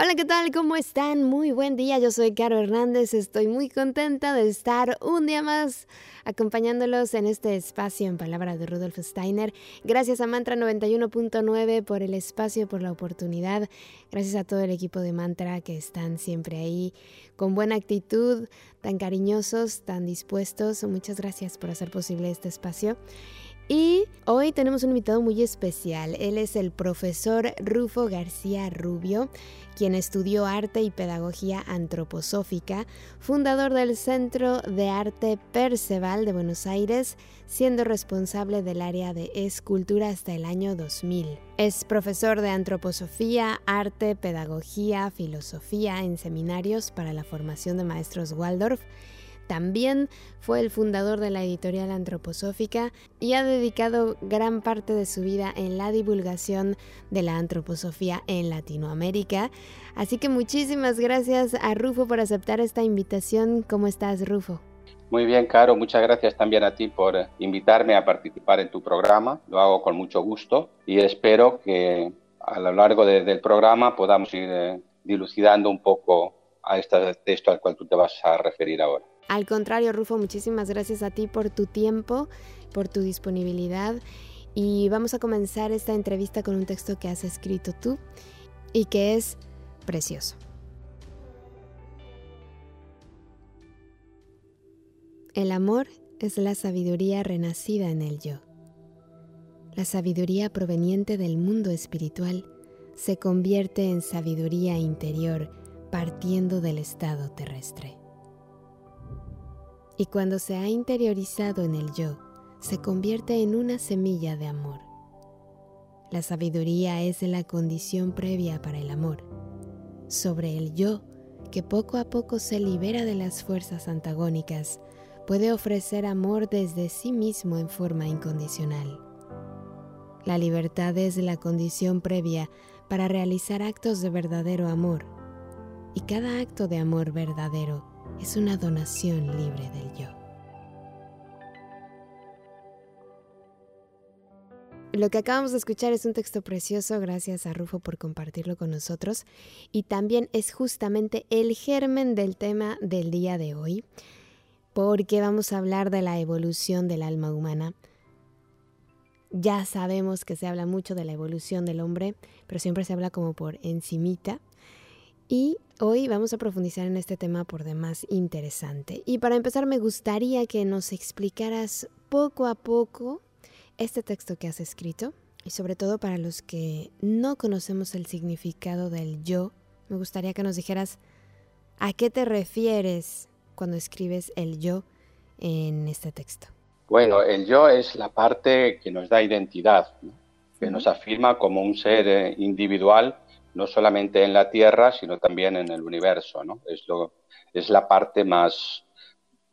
Hola, ¿qué tal? ¿Cómo están? Muy buen día. Yo soy Caro Hernández. Estoy muy contenta de estar un día más acompañándolos en este espacio en palabras de Rudolf Steiner. Gracias a Mantra 91.9 por el espacio, por la oportunidad. Gracias a todo el equipo de Mantra que están siempre ahí con buena actitud, tan cariñosos, tan dispuestos. Muchas gracias por hacer posible este espacio. Y hoy tenemos un invitado muy especial. Él es el profesor Rufo García Rubio, quien estudió arte y pedagogía antroposófica, fundador del Centro de Arte Perceval de Buenos Aires, siendo responsable del área de escultura hasta el año 2000. Es profesor de antroposofía, arte, pedagogía, filosofía en seminarios para la formación de maestros Waldorf también fue el fundador de la editorial antroposófica y ha dedicado gran parte de su vida en la divulgación de la antroposofía en Latinoamérica. Así que muchísimas gracias a Rufo por aceptar esta invitación. ¿Cómo estás, Rufo? Muy bien, Caro. Muchas gracias también a ti por invitarme a participar en tu programa. Lo hago con mucho gusto y espero que a lo largo del programa podamos ir eh, dilucidando un poco a este texto al cual tú te vas a referir ahora. Al contrario, Rufo, muchísimas gracias a ti por tu tiempo, por tu disponibilidad. Y vamos a comenzar esta entrevista con un texto que has escrito tú y que es precioso. El amor es la sabiduría renacida en el yo. La sabiduría proveniente del mundo espiritual se convierte en sabiduría interior partiendo del estado terrestre y cuando se ha interiorizado en el yo, se convierte en una semilla de amor. La sabiduría es la condición previa para el amor. Sobre el yo, que poco a poco se libera de las fuerzas antagónicas, puede ofrecer amor desde sí mismo en forma incondicional. La libertad es la condición previa para realizar actos de verdadero amor, y cada acto de amor verdadero es una donación libre del yo. Lo que acabamos de escuchar es un texto precioso, gracias a Rufo por compartirlo con nosotros, y también es justamente el germen del tema del día de hoy, porque vamos a hablar de la evolución del alma humana. Ya sabemos que se habla mucho de la evolución del hombre, pero siempre se habla como por encimita, y hoy vamos a profundizar en este tema por demás interesante. Y para empezar me gustaría que nos explicaras poco a poco este texto que has escrito y sobre todo para los que no conocemos el significado del yo, me gustaría que nos dijeras a qué te refieres cuando escribes el yo en este texto. Bueno, el yo es la parte que nos da identidad, que nos afirma como un ser eh, individual no solamente en la Tierra, sino también en el universo. ¿no? Es, lo, es la parte más,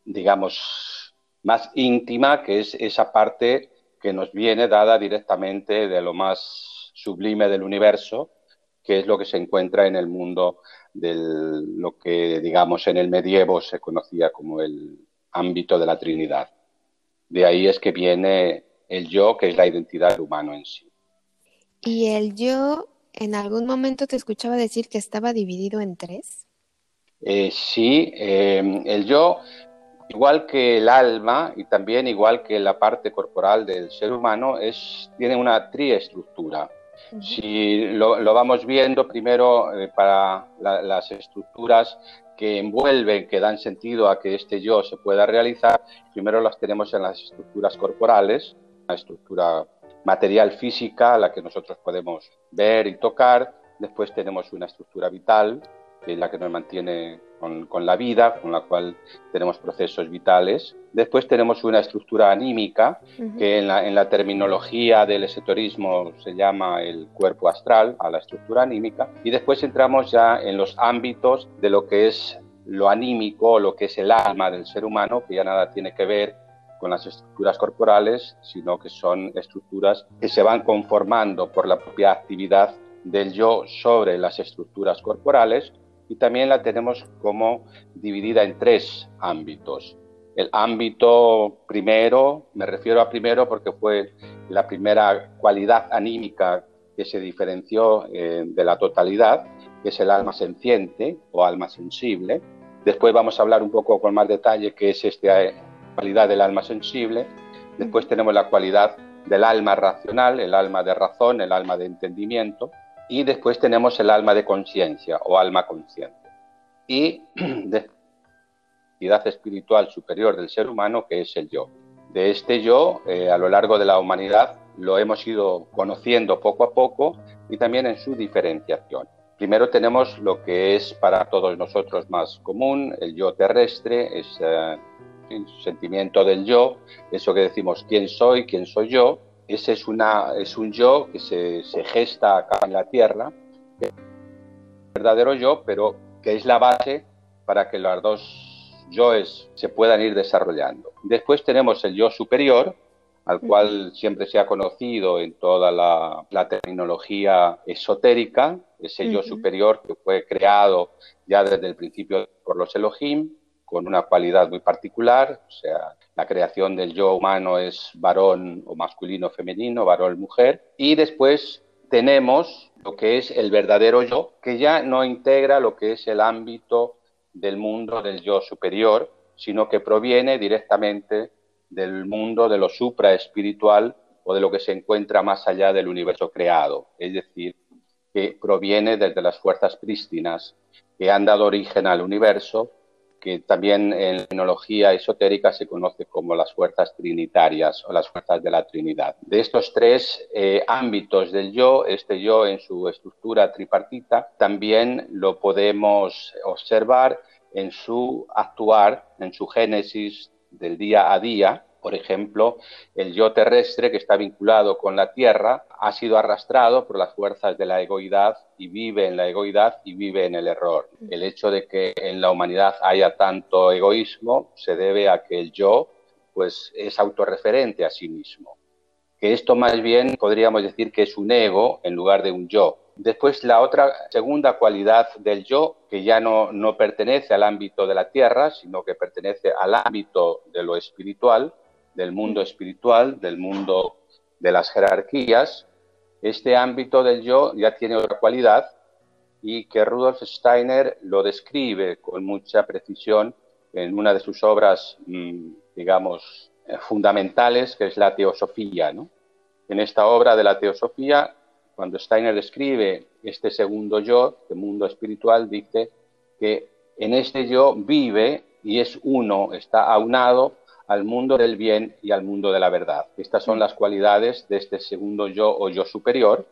digamos, más íntima, que es esa parte que nos viene dada directamente de lo más sublime del universo, que es lo que se encuentra en el mundo de lo que, digamos, en el medievo se conocía como el ámbito de la Trinidad. De ahí es que viene el yo, que es la identidad humana en sí. Y el yo ¿En algún momento te escuchaba decir que estaba dividido en tres? Eh, sí, em, el yo, igual que el alma y también igual que la parte corporal del ser humano, es, tiene una triestructura. Si lo, vamos viendo primero eh, para las estructuras que envuelven, que dan sentido a que este yo se pueda realizar, primero las tenemos en las estructuras corporales, la estructura material física, la que nosotros podemos ver y tocar. Después tenemos una estructura vital, que es la que nos mantiene con, la vida, con la cual tenemos procesos vitales. Después tenemos una estructura anímica, que en la, terminología del esoterismo se llama el cuerpo astral, a la estructura anímica. Y después entramos ya en los ámbitos de lo que es lo anímico, lo que es el alma del ser humano, que ya nada tiene que ver con las estructuras corporales, sino que son estructuras que se van conformando por la propia actividad del yo sobre las estructuras corporales y también la tenemos como dividida en tres ámbitos. El ámbito primero, me refiero a primero porque fue la primera cualidad anímica que se diferenció eh, de la totalidad, que es el alma senciente o alma sensible. Después vamos a hablar un poco con más detalle qué es esta eh, cualidad del alma sensible. Después tenemos la cualidad del alma racional, el alma de razón, el alma de entendimiento. Y después tenemos el alma de conciencia o alma consciente. Y de identidad espiritual superior del ser humano, que es el yo. De este yo, eh, a lo largo de la humanidad, lo hemos ido conociendo poco a poco y también en su diferenciación. Primero tenemos lo que es para todos nosotros más común, el yo terrestre, es eh, el sentimiento del yo, eso que decimos quién soy, quién soy yo, ese es, una, es un yo que se, se gesta acá en la Tierra, que es un verdadero yo, pero que es la base para que los dos yoes se puedan ir desarrollando. Después tenemos el yo superior, al cual siempre se ha conocido en toda la, la tecnología esotérica, ese yo superior que fue creado ya desde el principio por los Elohim, con una cualidad muy particular, o sea, la creación del yo humano es varón o masculino femenino, varón mujer, y después tenemos lo que es el verdadero yo, que ya no integra lo que es el ámbito del mundo del yo superior, sino que proviene directamente del mundo de lo supraespiritual o de lo que se encuentra más allá del universo creado, es decir, que proviene desde las fuerzas prístinas que han dado origen al universo, que también en la tecnología esotérica se conoce como las fuerzas trinitarias o las fuerzas de la Trinidad. De estos tres eh, ámbitos del yo, este yo en su estructura tripartita, también lo podemos observar en su actuar, en su génesis del día a día. Por ejemplo, el yo terrestre que está vinculado con la Tierra ha sido arrastrado por las fuerzas de la egoidad y vive en la egoidad y vive en el error. El hecho de que en la humanidad haya tanto egoísmo se debe a que el yo pues es autorreferente a sí mismo. Que esto más bien podríamos decir que es un ego en lugar de un yo. Después la otra segunda cualidad del yo, que ya no, no pertenece al ámbito de la tierra, sino que pertenece al ámbito de lo espiritual, del mundo espiritual, del mundo de las jerarquías, este ámbito del yo ya tiene otra cualidad y que Rudolf Steiner lo describe con mucha precisión en una de sus obras, mm, digamos, eh, fundamentales, que es la teosofía. En esta obra de la teosofía cuando Steiner describe este segundo yo, el este mundo espiritual, dice que en este yo vive y es uno, está aunado al mundo del bien y al mundo de la verdad. Estas son las cualidades de este segundo yo o yo superior,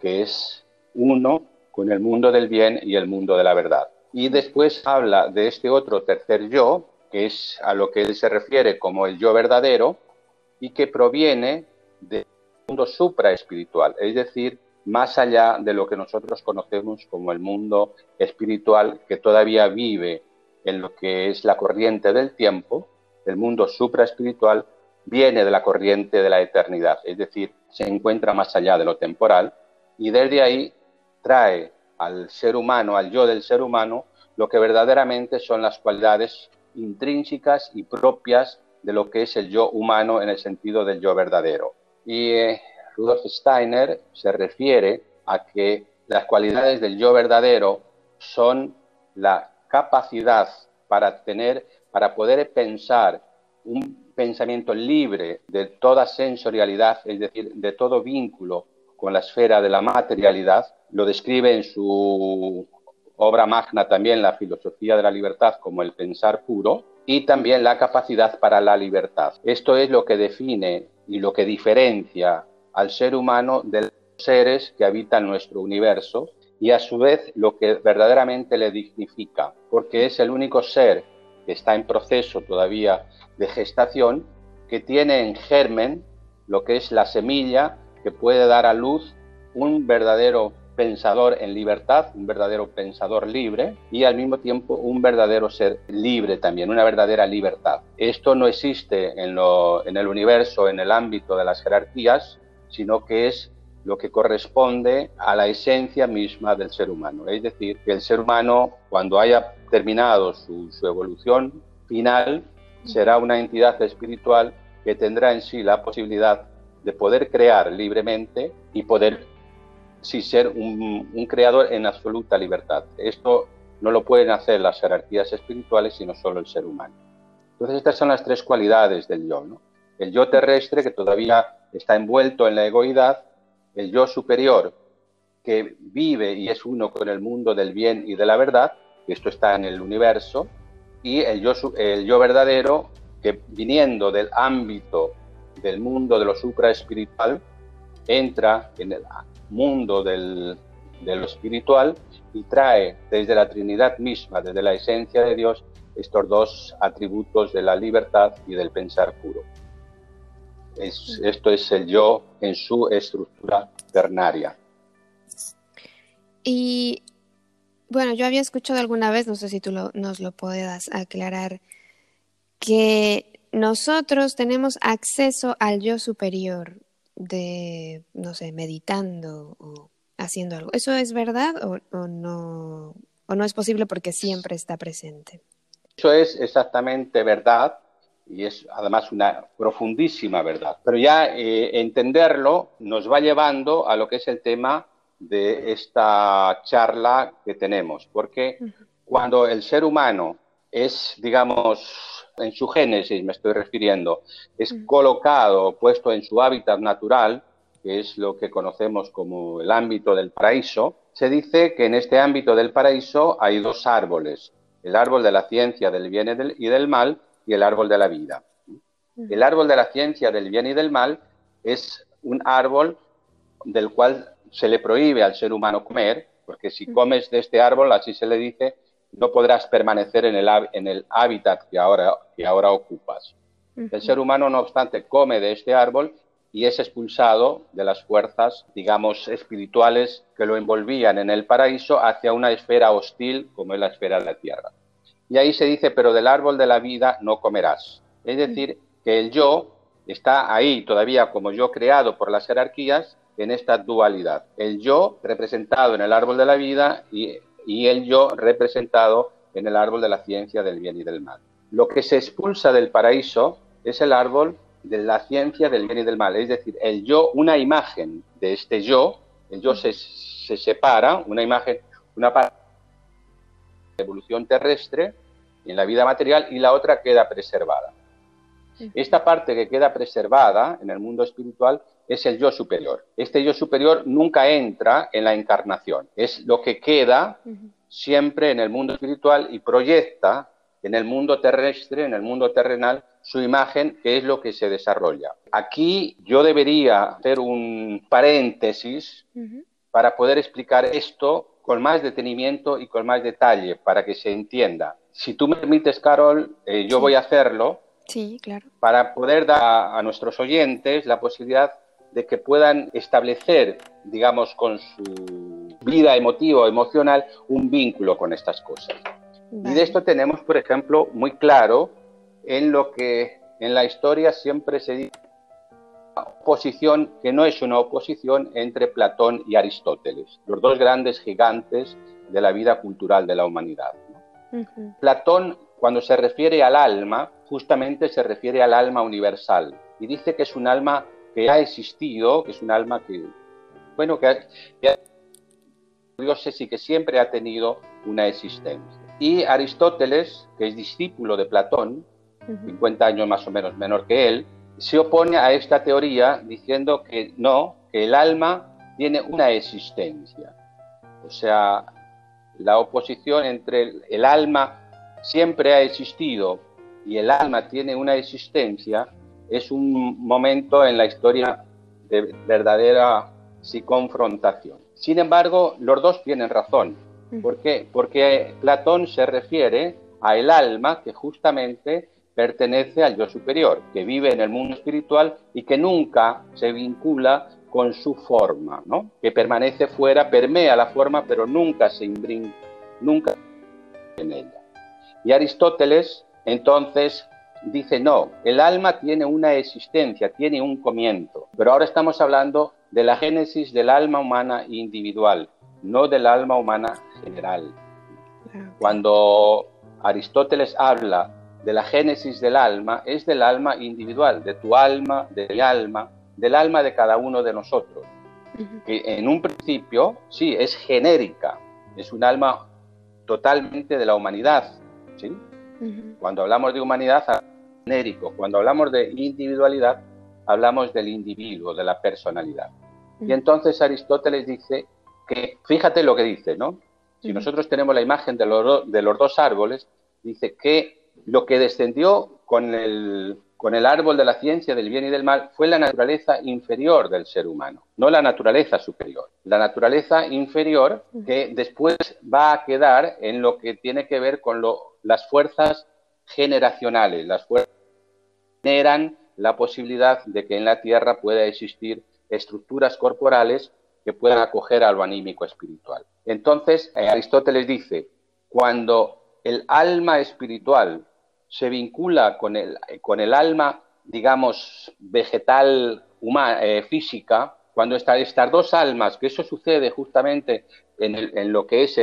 que es uno con el mundo del bien y el mundo de la verdad. Y después habla de este otro tercer yo, que es a lo que él se refiere como el yo verdadero, y que proviene de mundo supraespiritual, es decir, más allá de lo que nosotros conocemos como el mundo espiritual que todavía vive en lo que es la corriente del tiempo, el mundo supraespiritual viene de la corriente de la eternidad, es decir, se encuentra más allá de lo temporal y desde ahí trae al ser humano, al yo del ser humano, lo que verdaderamente son las cualidades intrínsecas y propias de lo que es el yo humano en el sentido del yo verdadero. Y eh, Rudolf Steiner se refiere a que las cualidades del yo verdadero son la capacidad para tener, para poder pensar un pensamiento libre de toda sensorialidad, es decir, de todo vínculo con la esfera de la materialidad. Lo describe en su obra magna también la filosofía de la libertad como el pensar puro y también la capacidad para la libertad. Esto es lo que define y lo que diferencia al ser humano de los seres que habitan nuestro universo y a su vez lo que verdaderamente le dignifica, porque es el único ser que está en proceso todavía de gestación que tiene en germen lo que es la semilla que puede dar a luz un verdadero pensador en libertad, un verdadero pensador libre y al mismo tiempo un verdadero ser libre también, una verdadera libertad. Esto no existe en, el universo, en el ámbito de las jerarquías, sino que es lo que corresponde a la esencia misma del ser humano. Es decir, que el ser humano, cuando haya terminado su, evolución final, será una entidad espiritual que tendrá en sí la posibilidad de poder crear libremente y poder ser un, creador en absoluta libertad. Esto no lo pueden hacer las jerarquías espirituales, sino solo el ser humano. Entonces estas son las tres cualidades del yo. El yo terrestre, que todavía está envuelto en la egoidad, el yo superior, que vive y es uno con el mundo del bien y de la verdad, que esto está en el universo, y el yo, el yo verdadero, que viniendo del ámbito del mundo de lo supraespiritual, entra en el mundo del, de lo espiritual y trae desde la Trinidad misma, desde la esencia de Dios, estos dos atributos de la libertad y del pensar puro. esto es el yo en su estructura ternaria. Y bueno, yo había escuchado alguna vez, no sé si tú nos lo puedas aclarar, que nosotros tenemos acceso al yo superior de, no sé, meditando o haciendo algo. ¿Eso es verdad o, no, o no es posible porque siempre está presente? Eso es exactamente verdad y es además una profundísima verdad. Pero ya eh, entenderlo nos va llevando a lo que es el tema de esta charla que tenemos, porque cuando el ser humano es, digamos, en su génesis me estoy refiriendo, es colocado, puesto en su hábitat natural, que es lo que conocemos como el ámbito del paraíso, se dice que en este ámbito del paraíso hay dos árboles, el árbol de la ciencia del bien y del mal y el árbol de la vida. El árbol de la ciencia del bien y del mal es un árbol del cual se le prohíbe al ser humano comer, porque si comes de este árbol, así se le dice, no podrás permanecer en el, en el hábitat que ahora, que ahora ocupas. El ser humano, no obstante, come de este árbol y es expulsado de las fuerzas, digamos, espirituales que lo envolvían en el paraíso hacia una esfera hostil como es la esfera de la tierra. Y ahí se dice, pero del árbol de la vida no comerás. Es decir, que el yo está ahí todavía como yo creado por las jerarquías en esta dualidad. El yo representado en el árbol de la vida y y el yo representado en el árbol de la ciencia del bien y del mal. Lo que se expulsa del paraíso es el árbol de la ciencia del bien y del mal, es decir, el yo, una imagen de este yo, el yo se, separa, una imagen, una parte de la evolución terrestre en la vida material y la otra queda preservada. Esta parte que queda preservada en el mundo espiritual es el yo superior. Este yo superior nunca entra en la encarnación, es lo que queda siempre en el mundo espiritual y proyecta en el mundo terrestre, en el mundo terrenal, su imagen, que es lo que se desarrolla. Aquí yo debería hacer un paréntesis para poder explicar esto con más detenimiento y con más detalle, para que se entienda. Si tú me permites, Carol, eh, yo voy a hacerlo. Sí, claro. Para poder dar a nuestros oyentes la posibilidad de que puedan establecer, digamos, con su vida emotiva o emocional, un vínculo con estas cosas. Y de esto tenemos, por ejemplo, muy claro en lo que en la historia siempre se dice oposición que no es una oposición entre Platón y Aristóteles, los dos grandes gigantes de la vida cultural de la humanidad. Platón, cuando se refiere al alma, justamente se refiere al alma universal y dice que es un alma que ha existido, que es un alma que, bueno, que, ha, dioses y que siempre ha tenido una existencia. Y Aristóteles, que es discípulo de Platón, 50 años más o menos menor que él, se opone a esta teoría diciendo que no, que el alma tiene una existencia. O sea, la oposición entre el alma siempre ha existido y el alma tiene una existencia es un momento en la historia de verdadera confrontación. Sin embargo, los dos tienen razón. ¿Por qué? Porque Platón se refiere a el alma que justamente pertenece al yo superior, que vive en el mundo espiritual y que nunca se vincula con su forma, ¿no? que permanece fuera, permea la forma, pero nunca se imbrinca, nunca en ella. Y Aristóteles entonces dice, no, el alma tiene una existencia, tiene un comienzo, pero ahora estamos hablando de la génesis del alma humana individual, no del alma humana general. Cuando Aristóteles habla de la génesis del alma, es del alma individual, de tu alma, de mi alma, del alma de cada uno de nosotros. Que en un principio, sí, es genérica, es un alma totalmente de la humanidad. ¿sí? Cuando hablamos de humanidad, genérico. Cuando hablamos de individualidad, hablamos del individuo, de la personalidad. Y entonces Aristóteles dice que, fíjate lo que dice, ¿no? Si nosotros tenemos la imagen de los, de los dos árboles, dice que lo que descendió con el, con el árbol de la ciencia del bien y del mal fue la naturaleza inferior del ser humano, no la naturaleza superior. La naturaleza inferior que después va a quedar en lo que tiene que ver con las fuerzas generacionales, las fuerzas que generan la posibilidad de que en la Tierra pueda existir estructuras corporales que puedan acoger a lo anímico espiritual. Entonces, eh, Aristóteles dice, cuando el alma espiritual se vincula con el, con el alma, digamos, vegetal, humana, eh, física, cuando estas dos almas, que eso sucede justamente en, lo que es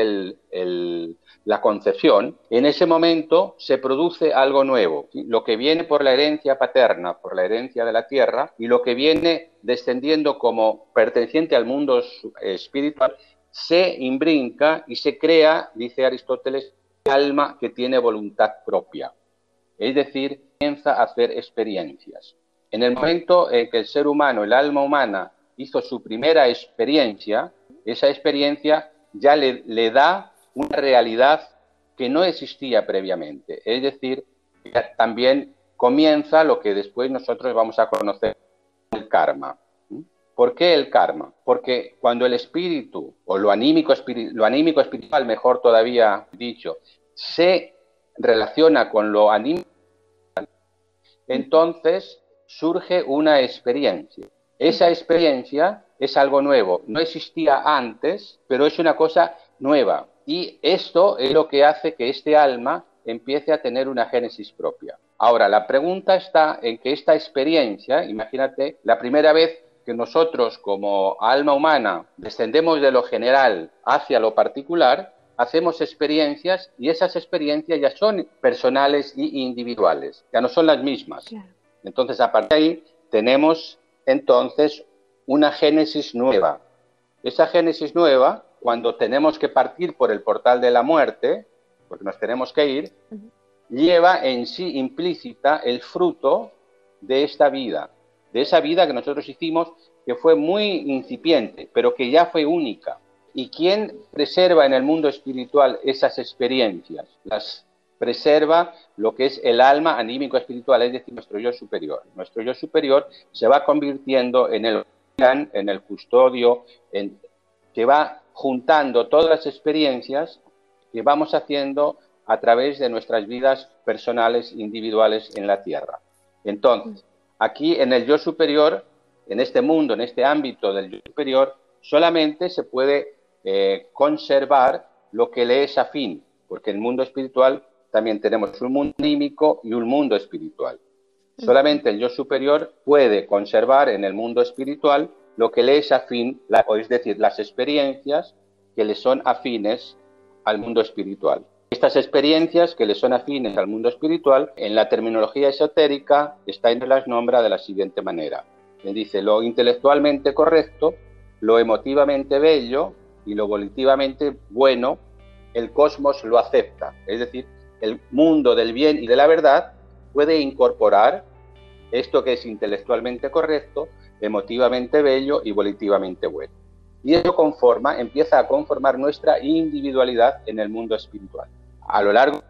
la concepción, en ese momento se produce algo nuevo, lo que viene por la herencia paterna, por la herencia de la tierra, y lo que viene descendiendo como perteneciente al mundo espiritual, se imbrinca y se crea, dice Aristóteles, alma que tiene voluntad propia. Es decir, comienza a hacer experiencias. En el momento en que el ser humano, el alma humana, hizo su primera experiencia, esa experiencia ya le, da una realidad que no existía previamente. Es decir, también comienza lo que después nosotros vamos a conocer el karma. ¿Por qué el karma? Porque cuando el espíritu, o lo anímico, lo anímico espiritual, mejor todavía dicho, se relaciona con lo anímico, entonces surge una experiencia. Esa experiencia es algo nuevo, no existía antes, pero es una cosa nueva. Y esto es lo que hace que este alma empiece a tener una génesis propia. Ahora, la pregunta está en que esta experiencia, imagínate, la primera vez que nosotros como alma humana descendemos de lo general hacia lo particular, hacemos experiencias y esas experiencias ya son personales y individuales, ya no son las mismas. Entonces, a partir de ahí, tenemos entonces una génesis nueva. Esa génesis nueva, cuando tenemos que partir por el portal de la muerte, porque nos tenemos que ir, lleva en sí implícita el fruto de esta vida, de esa vida que nosotros hicimos, que fue muy incipiente, pero que ya fue única. ¿Y quién preserva en el mundo espiritual esas experiencias? Las preserva lo que es el alma anímico espiritual, es decir, nuestro yo superior. Nuestro yo superior se va convirtiendo en el en el custodio, en, que va juntando todas las experiencias que vamos haciendo a través de nuestras vidas personales, individuales en la Tierra. Entonces, aquí en el yo superior, en este mundo, en este ámbito del yo superior, solamente se puede eh, conservar lo que le es afín, porque el mundo espiritual también tenemos un mundo anímico y un mundo espiritual. Solamente el yo superior puede conservar en el mundo espiritual lo que le es afín, es decir, las experiencias que le son afines al mundo espiritual. Estas experiencias que le son afines al mundo espiritual, en la terminología esotérica, Steiner las nombra de la siguiente manera. Le dice lo intelectualmente correcto, lo emotivamente bello, y lo volitivamente bueno, el cosmos lo acepta. Es decir, el mundo del bien y de la verdad puede incorporar esto que es intelectualmente correcto, emotivamente bello y volitivamente bueno. Y eso conforma, empieza a conformar nuestra individualidad en el mundo espiritual. A lo largo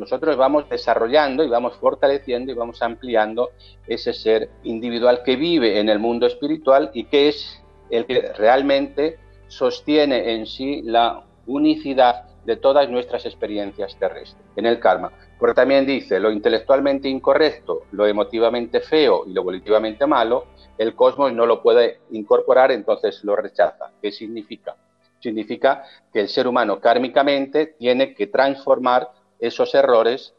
nosotros vamos desarrollando y vamos fortaleciendo y vamos ampliando ese ser individual que vive en el mundo espiritual y que es el que realmente sostiene en sí la unicidad de todas nuestras experiencias terrestres, en el karma. Porque también dice, lo intelectualmente incorrecto, lo emotivamente feo y lo volitivamente malo, el cosmos no lo puede incorporar, entonces lo rechaza. ¿Qué significa? Significa que el ser humano kármicamente tiene que transformar esos errores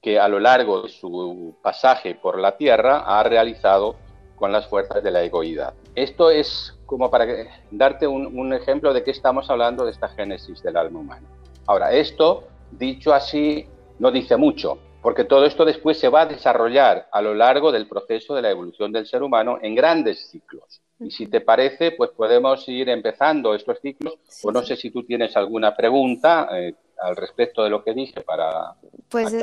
que a lo largo de su pasaje por la Tierra ha realizado con las fuerzas de la egoídad. Esto es como para darte un, ejemplo de qué estamos hablando de esta génesis del alma humana. Ahora, esto, dicho así, no dice mucho, porque todo esto después se va a desarrollar a lo largo del proceso de la evolución del ser humano en grandes ciclos. Y si te parece, pues podemos ir empezando estos ciclos, o no sé si tú tienes alguna pregunta eh, al respecto de lo que dije para pues, eh,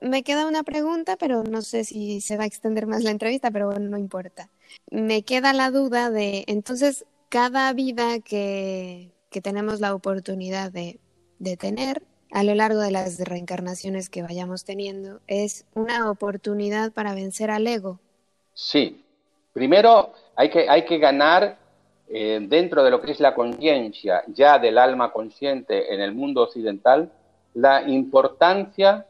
me queda una pregunta, pero no sé si se va a extender más la entrevista, pero bueno, no importa. Me queda la duda de, entonces, cada vida que, que tenemos la oportunidad de, de tener a lo largo de las reencarnaciones que vayamos teniendo, es una oportunidad para vencer al ego. Sí. Primero hay que, hay que ganar eh, dentro de lo que es la conciencia ya del alma consciente en el mundo occidental, la importancia,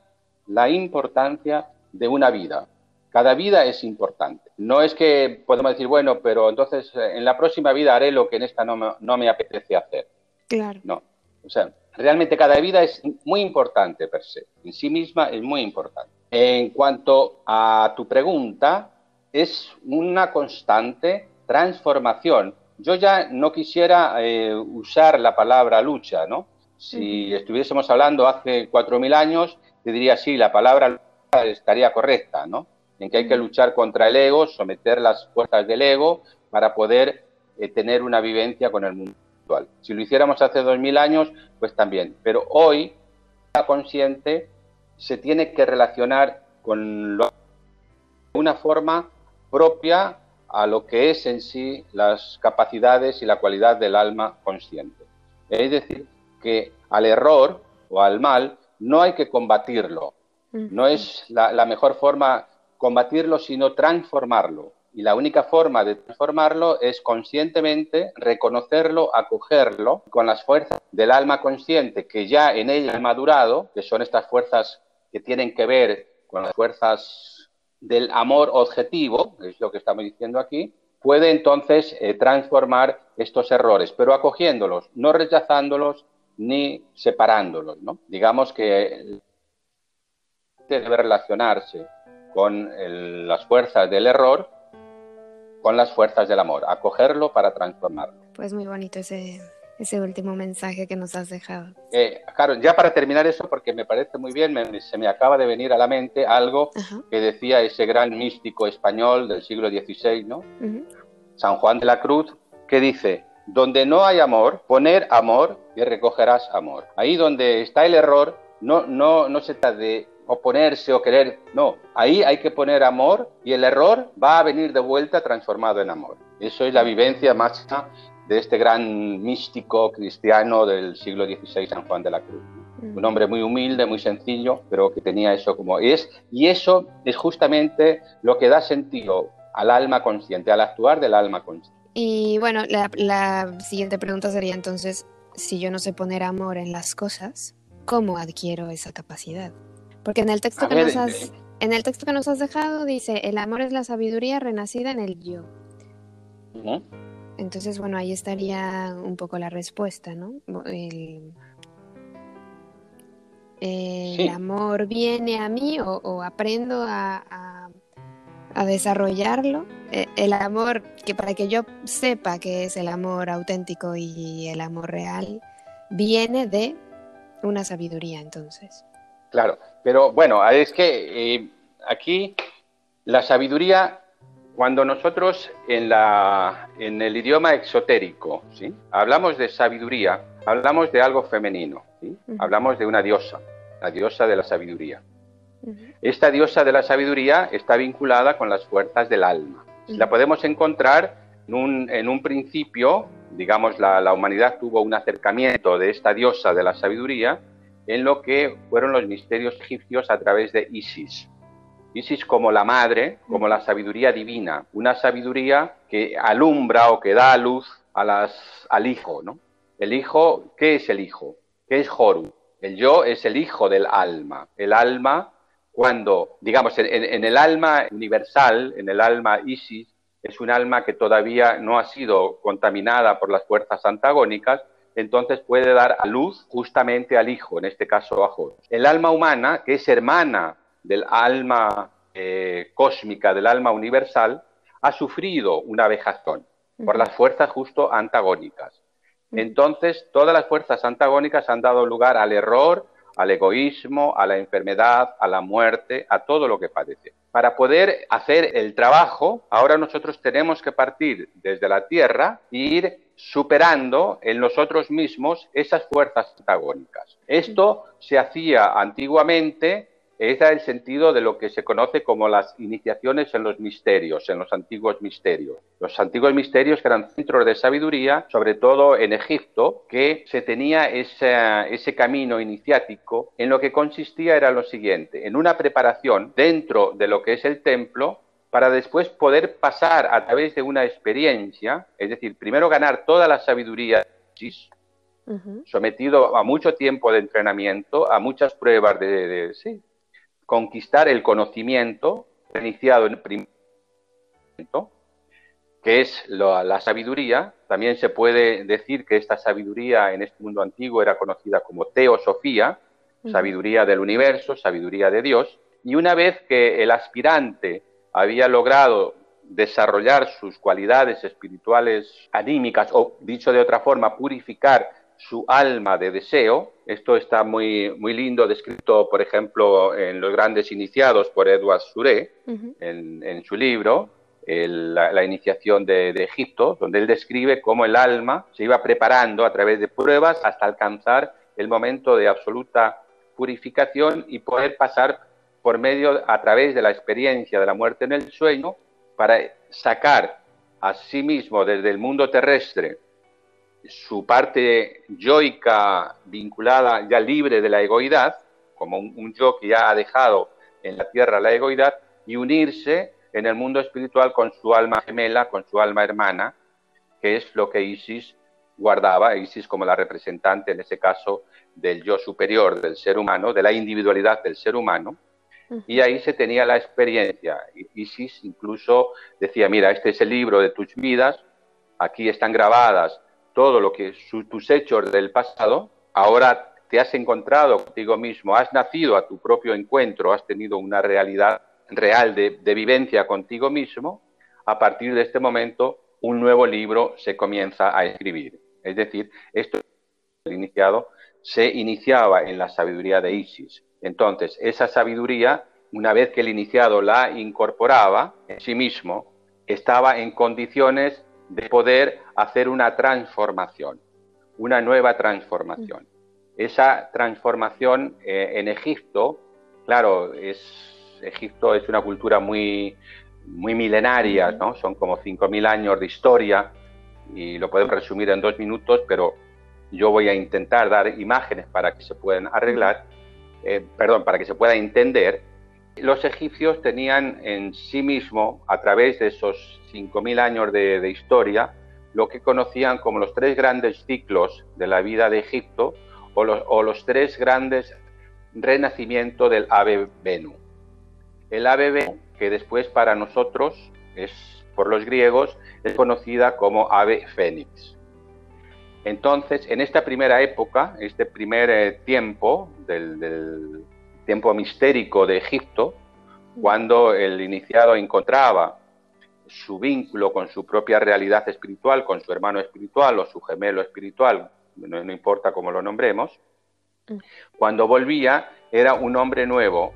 la importancia de una vida. Cada vida es importante. No es que podemos decir, bueno, pero entonces eh, en la próxima vida haré lo que en esta no me, no me apetece hacer. Claro. No. O sea, realmente cada vida es muy importante per se. En sí misma es muy importante. En cuanto a tu pregunta, es una constante transformación yo ya no quisiera eh, usar la palabra lucha, ¿no? Si estuviésemos hablando hace 4.000 años, te diría sí, la palabra lucha estaría correcta, ¿no? En que hay que luchar contra el ego, someter las fuerzas del ego para poder eh, tener una vivencia con el mundo actual. Si lo hiciéramos hace 2.000 años, pues también. Pero hoy, la consciente se tiene que relacionar con lo, de una forma propia a lo que es en sí las capacidades y la cualidad del alma consciente. Es decir, que al error o al mal no hay que combatirlo. No es la, mejor forma combatirlo, sino transformarlo. Y la única forma de transformarlo es conscientemente reconocerlo, acogerlo con las fuerzas del alma consciente que ya en ella ha madurado, que son estas fuerzas que tienen que ver con las fuerzas del amor objetivo, es lo que estamos diciendo aquí, puede entonces eh, transformar estos errores, pero acogiéndolos, no rechazándolos ni separándolos. ¿no? Digamos que debe relacionarse con las fuerzas del error con las fuerzas del amor, acogerlo para transformarlo. Pues muy bonito ese, ese último mensaje que nos has dejado. Eh, claro, ya para terminar eso, porque me parece muy bien, se me acaba de venir a la mente algo que decía ese gran místico español del siglo XVI, ¿no? San Juan de la Cruz, que dice, donde no hay amor, poner amor y recogerás amor. Ahí donde está el error, no, no, no se trata de oponerse o querer, no, ahí hay que poner amor y el error va a venir de vuelta transformado en amor. Eso es la vivencia máxima de este gran místico cristiano del siglo XVI, San Juan de la Cruz. Un hombre muy humilde, muy sencillo, pero que tenía eso como es. Y eso es justamente lo que da sentido al alma consciente, al actuar del alma consciente. Y bueno, la, siguiente pregunta sería entonces, si yo no sé poner amor en las cosas, ¿cómo adquiero esa capacidad? Porque en el texto, que, nos has, eh, en el texto que nos has dejado dice, el amor es la sabiduría renacida en el yo. Entonces, bueno, ahí estaría un poco la respuesta, ¿no? El, amor viene a mí o, aprendo a, desarrollarlo. E, el amor, que para que yo sepa que es el amor auténtico y el amor real, viene de una sabiduría, entonces. Claro, pero bueno, es que eh, aquí la sabiduría cuando nosotros en, la, en el idioma exotérico ¿sí? hablamos de sabiduría, hablamos de algo femenino, ¿sí? hablamos de una diosa, la diosa de la sabiduría. Esta diosa de la sabiduría está vinculada con las fuerzas del alma. La podemos encontrar en un, en un principio, digamos, la, la, humanidad tuvo un acercamiento de esta diosa de la sabiduría en lo que fueron los misterios egipcios a través de Isis. Isis como la madre, como la sabiduría divina, una sabiduría que alumbra o que da luz al hijo, ¿no? El hijo, ¿qué es el hijo? ¿Qué es Horus? El yo es el hijo del alma. El alma, cuando, digamos, en, el alma universal, en el alma Isis, es un alma que todavía no ha sido contaminada por las fuerzas antagónicas, entonces puede dar a luz justamente al hijo, en este caso a Horus. El alma humana, que es hermana del alma eh, cósmica, del alma universal, ha sufrido una vejazón por las fuerzas justo antagónicas. Entonces, todas las fuerzas antagónicas han dado lugar al error, al egoísmo, a la enfermedad, a la muerte, a todo lo que padece. Para poder hacer el trabajo, ahora nosotros tenemos que partir desde la tierra e ir superando en nosotros mismos esas fuerzas antagónicas. Esto se hacía antiguamente es el sentido de lo que se conoce como las iniciaciones en los misterios, en los antiguos misterios. Los antiguos misterios que eran centros de sabiduría, sobre todo en Egipto, que se tenía ese, ese camino iniciático, en lo que consistía era lo siguiente, en una preparación dentro de lo que es el templo, para después poder pasar a través de una experiencia, es decir, primero ganar toda la sabiduría sometido a mucho tiempo de entrenamiento, a muchas pruebas de, de sí, conquistar el conocimiento iniciado en el primer momento, que es la sabiduría. También se puede decir que esta sabiduría en este mundo antiguo era conocida como teosofía, sabiduría del universo, sabiduría de Dios. Y una vez que el aspirante había logrado desarrollar sus cualidades espirituales anímicas, o dicho de otra forma, purificar su alma de deseo. Esto está muy, muy lindo, descrito, por ejemplo, en Los Grandes Iniciados por Edward Suré, en, su libro, la, iniciación de, Egipto, donde él describe cómo el alma se iba preparando a través de pruebas hasta alcanzar el momento de absoluta purificación y poder pasar por medio, a través de la experiencia de la muerte en el sueño, para sacar a sí mismo desde el mundo terrestre su parte yoica vinculada, ya libre de la egoidad, como un, yo que ya ha dejado en la tierra la egoidad, y unirse en el mundo espiritual con su alma gemela, con su alma hermana, que es lo que Isis guardaba, Isis como la representante en ese caso del yo superior del ser humano, de la individualidad del ser humano, y ahí se tenía la experiencia. Isis incluso decía, mira, este es el libro de tus vidas, aquí están grabadas todo lo que tus hechos del pasado, ahora te has encontrado contigo mismo, has nacido a tu propio encuentro, has tenido una realidad real de, vivencia contigo mismo, a partir de este momento un nuevo libro se comienza a escribir. Es decir, esto iniciado se iniciaba en la sabiduría de Isis. Entonces, esa sabiduría, una vez que el iniciado la incorporaba en sí mismo, estaba en condiciones de poder hacer una transformación, una nueva transformación. Esa transformación eh, en Egipto, claro, es, Egipto es una cultura muy, muy milenaria, ¿no? son como 5.000 años de historia y lo podemos resumir en dos minutos, pero yo voy a intentar dar imágenes para que se puedan arreglar, eh, perdón, para que se pueda entender. Los egipcios tenían en sí mismo, a través de esos 5.000 años de, historia, lo que conocían como los tres grandes ciclos de la vida de Egipto o los, tres grandes renacimientos del ave Venu. El ave Venu, que después para nosotros es por los griegos, es conocida como ave fénix. Entonces, en esta primera época, este primer eh, tiempo del tiempo mistérico de Egipto, cuando el iniciado encontraba su vínculo con su propia realidad espiritual, con su hermano espiritual o su gemelo espiritual, no, importa cómo lo nombremos, cuando volvía era un hombre nuevo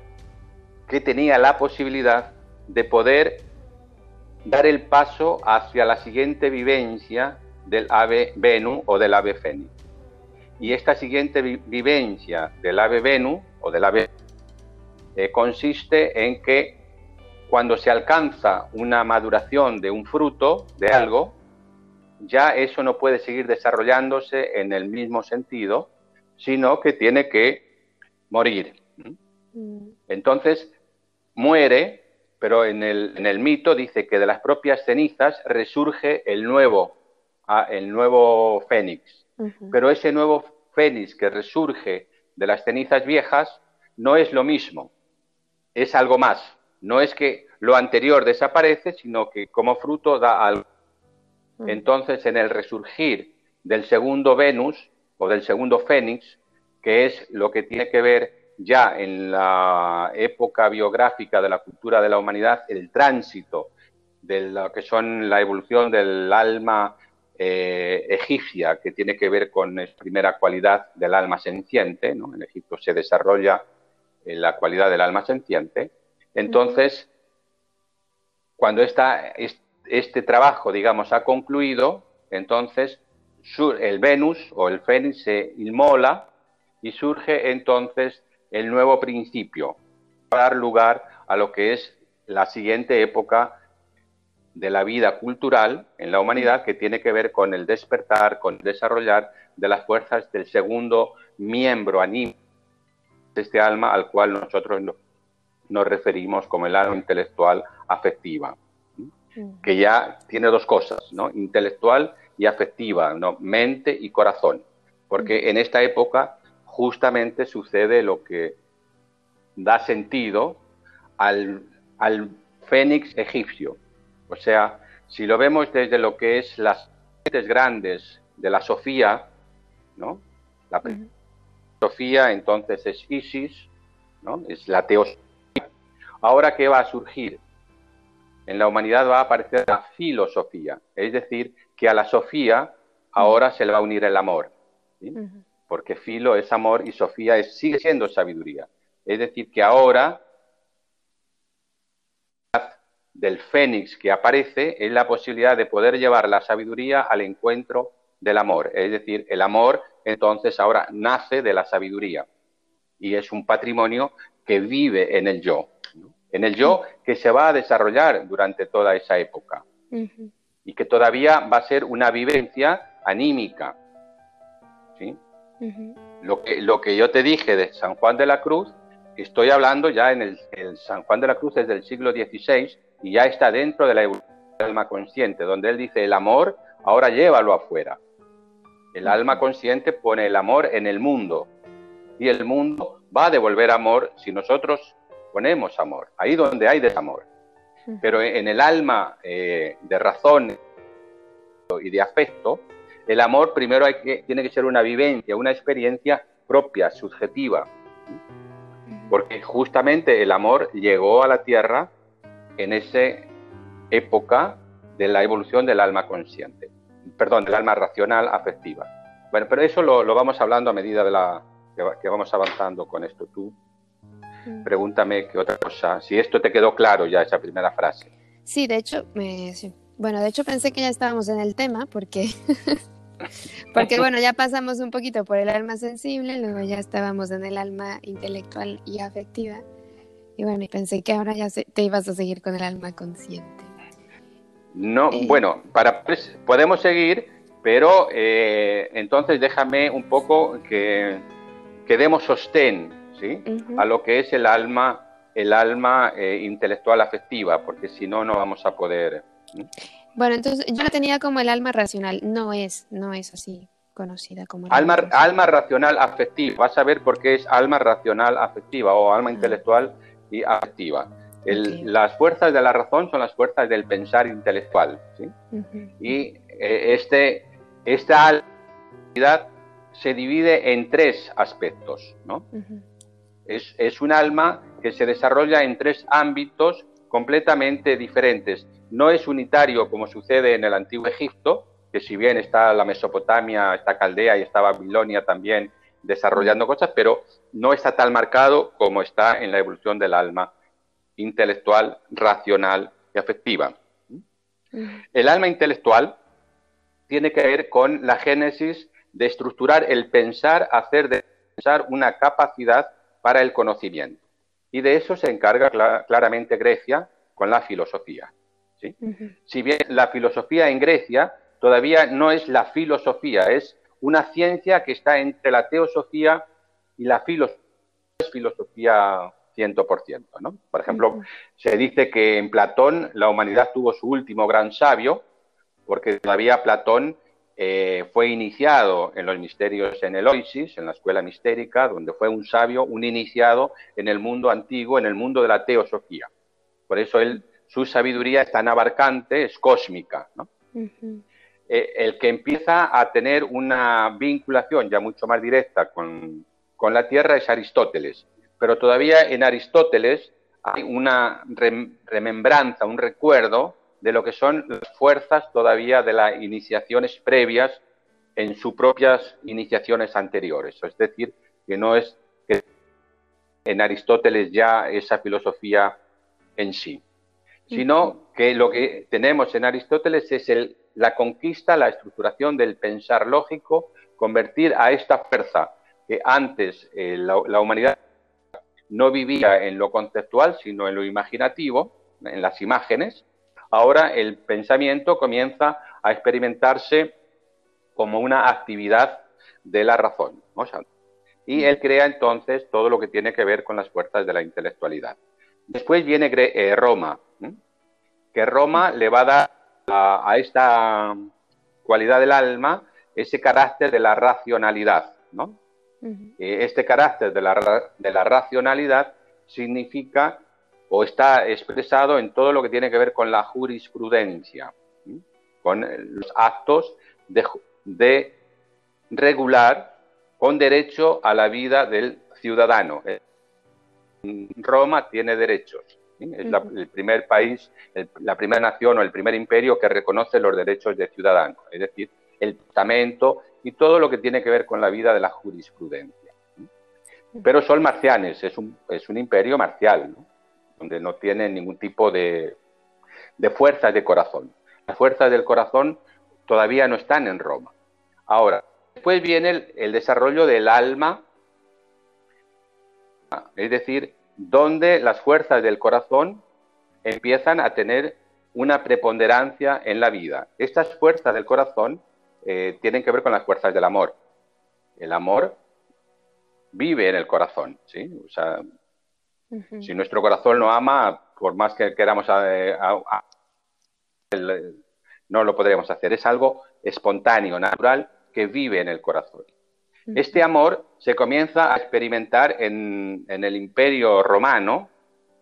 que tenía la posibilidad de poder dar el paso hacia la siguiente vivencia del ave Venu o del ave Fénix. Y esta siguiente vivencia del ave Venu o del ave eh, consiste en que cuando se alcanza una maduración de un fruto, de algo, ya eso no puede seguir desarrollándose en el mismo sentido, sino que tiene que morir. Mm. Entonces, muere, pero en el, mito dice que de las propias cenizas resurge el nuevo, ah, el nuevo fénix. Pero ese nuevo fénix que resurge de las cenizas viejas, no es lo mismo, es algo más. No es que lo anterior desaparece, sino que como fruto da algo. Mm. Entonces, en el resurgir del segundo Venus o del segundo Fénix, que es lo que tiene que ver ya en la época biográfica de la cultura de la humanidad, el tránsito de lo que son la evolución del alma eh, egipcia, que tiene que ver con la primera cualidad del alma senciente, en Egipto se desarrolla eh, la cualidad del alma senciente, entonces, cuando este trabajo, digamos, ha concluido, entonces el Venus o el Fénix se inmola y surge entonces el nuevo principio para dar lugar a lo que es la siguiente época de la vida cultural en la humanidad que tiene que ver con el despertar, con el desarrollar de las fuerzas del segundo miembro anímico de este alma al cual nosotros nos referimos como el alma intelectual afectiva, que ya tiene dos cosas, ¿no? intelectual y afectiva, ¿no? mente y corazón, porque en esta época justamente sucede lo que da sentido al, al fénix egipcio. O sea, si lo vemos desde lo que es las grandes de la Sofía, ¿no? La Sofía entonces es Isis, ¿no? Es la teosofía. Ahora, ¿qué va a surgir? En la humanidad va a aparecer la filosofía, es decir, que a la Sofía ahora se le va a unir el amor. ¿sí? porque filo es amor y Sofía es, sigue siendo sabiduría. Es decir, que ahora del fénix que aparece es la posibilidad de poder llevar la sabiduría al encuentro del amor. Es decir, el amor entonces ahora nace de la sabiduría y es un patrimonio que vive en el yo, en el yo que se va a desarrollar durante toda esa época y que todavía va a ser una vivencia anímica. ¿sí? lo, que, lo que yo te dije de San Juan de la Cruz, estoy hablando ya en el, San Juan de la Cruz desde el siglo XVI y ya está dentro de la evolución del alma consciente, donde él dice el amor, ahora llévalo afuera. El alma consciente pone el amor en el mundo y el mundo va a devolver amor si nosotros ponemos amor, ahí donde hay desamor. Pero en el alma eh, de razón y de afecto, el amor primero hay que, tiene que ser una vivencia, una experiencia propia, subjetiva. Porque justamente el amor llegó a la Tierra en esa época de la evolución del alma consciente, perdón, del alma racional afectiva. Bueno, pero eso lo, vamos hablando a medida de la, que, vamos avanzando con esto. Tú pregúntame qué otra cosa, si esto te quedó claro ya, esa primera frase. Sí, de hecho, bueno, de hecho pensé que ya estábamos en el tema porque Porque bueno, ya pasamos un poquito por el alma sensible, luego ya estábamos en el alma intelectual y afectiva. Y bueno, y pensé que ahora ya te ibas a seguir con el alma consciente. No, eh, bueno, para pues, podemos seguir, pero eh, entonces déjame un poco que, que demos sostén ¿sí? a lo que es el alma, el alma eh, intelectual afectiva, porque si no, no vamos a poder. Bueno, entonces yo la tenía como el alma racional. No es, no es así conocida como alma, alma racional afectiva. Vas a ver por qué es alma racional afectiva o alma intelectual y afectiva. Las fuerzas de la razón son las fuerzas del pensar intelectual. ¿sí? Y eh, este, esta alma se divide en tres aspectos. ¿no? Es, un alma que se desarrolla en tres ámbitos completamente diferentes no es unitario como sucede en el antiguo Egipto, que si bien está la Mesopotamia, está Caldea y está Babilonia también desarrollando cosas, pero no está tan marcado como está en la evolución del alma intelectual, racional y afectiva. El alma intelectual tiene que ver con la génesis de estructurar el pensar, hacer de pensar una capacidad para el conocimiento. Y de eso se encarga claramente Grecia con la filosofía. Si bien la filosofía en Grecia todavía no es la filosofía, es una ciencia que está entre la teosofía y la filosofía, es filosofía 100%. ¿no? Por ejemplo, se dice que en Platón la humanidad tuvo su último gran sabio, porque todavía Platón eh, fue iniciado en los misterios en Eloisis, en la escuela mistérica, donde fue un sabio, un iniciado en el mundo antiguo, en el mundo de la teosofía. Por eso él, su sabiduría es tan abarcante, es cósmica. Eh, el que empieza a tener una vinculación ya mucho más directa con, la Tierra es Aristóteles. Pero todavía en Aristóteles hay una remembranza, un recuerdo de lo que son las fuerzas todavía de las iniciaciones previas en sus propias iniciaciones anteriores. Es decir, que no es que en Aristóteles ya esa filosofía en sí, sino que lo que tenemos en Aristóteles es el, la conquista, la estructuración del pensar lógico, convertir a esta fuerza que antes eh, la humanidad no vivía en lo conceptual, sino en lo imaginativo, en las imágenes, ahora el pensamiento comienza a experimentarse como una actividad de la razón. y él crea entonces todo lo que tiene que ver con las fuerzas de la intelectualidad. Después viene eh, Roma, que Roma le va a dar a, esta cualidad del alma ese carácter de la racionalidad. Eh, este carácter de la, de la racionalidad significa o está expresado en todo lo que tiene que ver con la jurisprudencia, con los actos de, regular con derecho a la vida del ciudadano. Roma tiene derechos. Es el primer país, la primera nación o el primer imperio que reconoce los derechos de ciudadano, es decir, el testamento y todo lo que tiene que ver con la vida de la jurisprudencia. Pero son marcianes, es un, es un imperio marcial. ¿no? Donde no tienen ningún tipo de, de fuerzas de corazón. Las fuerzas del corazón todavía no están en Roma. Ahora, después viene el, desarrollo del alma, es decir, donde las fuerzas del corazón empiezan a tener una preponderancia en la vida. Estas fuerzas del corazón eh, tienen que ver con las fuerzas del amor. El amor vive en el corazón, ¿sí? O sea, si nuestro corazón no ama, por más que queramos, eh, no lo podremos hacer. Es algo espontáneo, natural, que vive en el corazón. Este amor se comienza a experimentar en, el imperio romano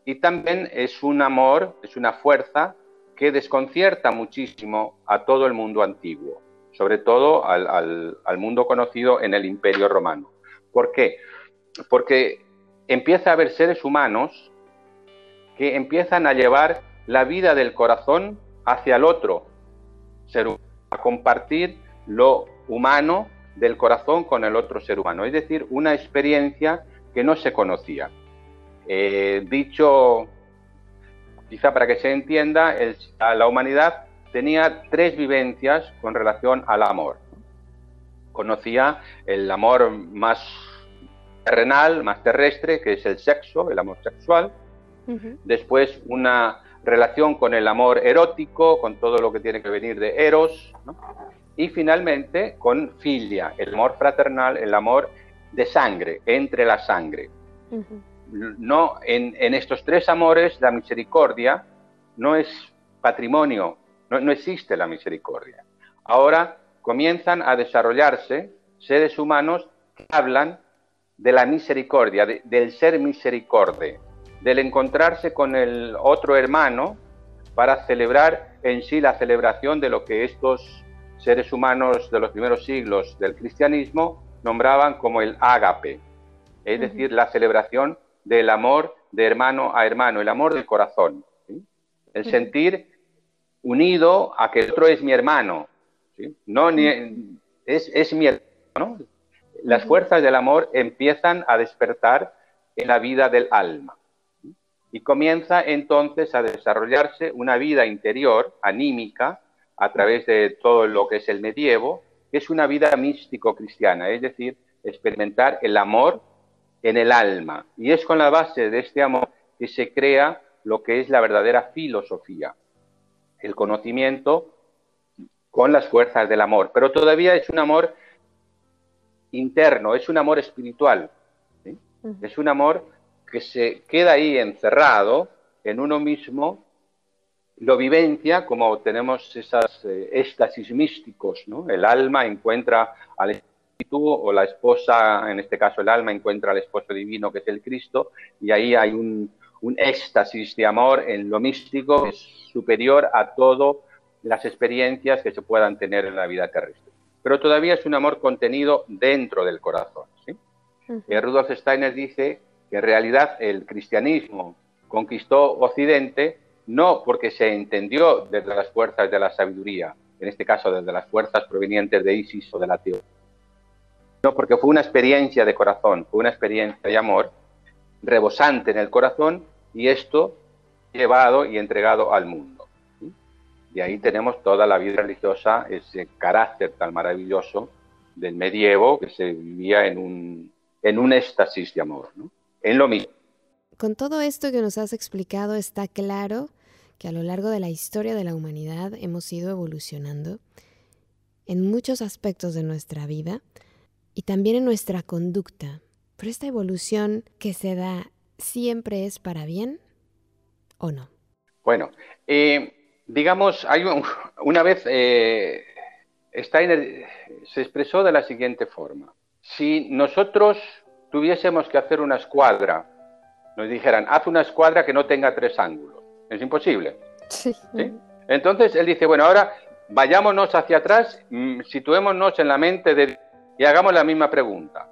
y también es un amor, es una fuerza que desconcierta muchísimo a todo el mundo antiguo, sobre todo al, al mundo conocido en el imperio romano. ¿Por qué? Porque empieza a haber seres humanos que empiezan a llevar la vida del corazón hacia el otro ser humano, a compartir lo humano del corazón con el otro ser humano, es decir, una experiencia que no se conocía. Eh, dicho, quizá para que se entienda, la humanidad tenía tres vivencias con relación al amor. Conocía el amor más terrenal, más terrestre, que es el sexo, el amor sexual. Después una relación con el amor erótico, con todo lo que tiene que venir de eros. Y finalmente con filia, el amor fraternal, el amor de sangre, entre la sangre. No, en, en, estos tres amores la misericordia no es patrimonio, no, no existe la misericordia. Ahora comienzan a desarrollarse seres humanos que hablan de la misericordia, del ser misericorde, del encontrarse con el otro hermano para celebrar en sí la celebración de lo que estos seres humanos de los primeros siglos del cristianismo nombraban como el ágape, es decir, la celebración del amor de hermano a hermano, el amor del corazón, el sentir unido a que el otro es mi hermano, no es, es mi hermano, las fuerzas del amor empiezan a despertar en la vida del alma. Y comienza entonces a desarrollarse una vida interior, anímica, a través de todo lo que es el medievo, que es una vida místico-cristiana, es decir, experimentar el amor en el alma. Y es con la base de este amor que se crea lo que es la verdadera filosofía, el conocimiento con las fuerzas del amor. Pero todavía es un amor interno, es un amor espiritual. Es un amor que se queda ahí encerrado en uno mismo lo vivencia como tenemos esas eh, éxtasis místicos, ¿no? El alma encuentra al espíritu o la esposa, en este caso el alma encuentra al esposo divino que es el Cristo y ahí hay un, un éxtasis de amor en lo místico que es superior a todas las experiencias que se puedan tener en la vida terrestre. Pero todavía es un amor contenido dentro del corazón. ¿sí? Eh, Rudolf Steiner dice que en realidad el cristianismo conquistó Occidente no porque se entendió desde las fuerzas de la sabiduría, en este caso desde las fuerzas provenientes de Isis o de la teología, sino porque fue una experiencia de corazón, fue una experiencia de amor rebosante en el corazón y esto llevado y entregado al mundo. Y ahí tenemos toda la vida religiosa, ese carácter tan maravilloso del medievo que se vivía en un, en un éxtasis de amor, en lo mismo. Con todo esto que nos has explicado está claro que a lo largo de la historia de la humanidad hemos ido evolucionando en muchos aspectos de nuestra vida y también en nuestra conducta. Pero esta evolución que se da siempre es para bien o no? Bueno, eh, digamos, hay una vez eh, Steiner se expresó de la siguiente forma. Si nosotros tuviésemos que hacer una escuadra, nos dijeran, haz una escuadra que no tenga tres ángulos. Es imposible. Sí. Entonces él dice, bueno, ahora vayámonos hacia atrás, mm, situémonos en la mente de... y hagamos la misma pregunta.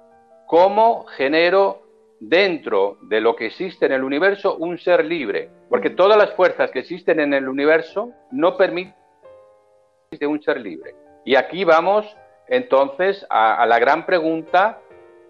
¿Cómo genero dentro de lo que existe en el universo un ser libre, porque todas las fuerzas que existen en el universo no permiten un ser libre. Y aquí vamos entonces a, la gran pregunta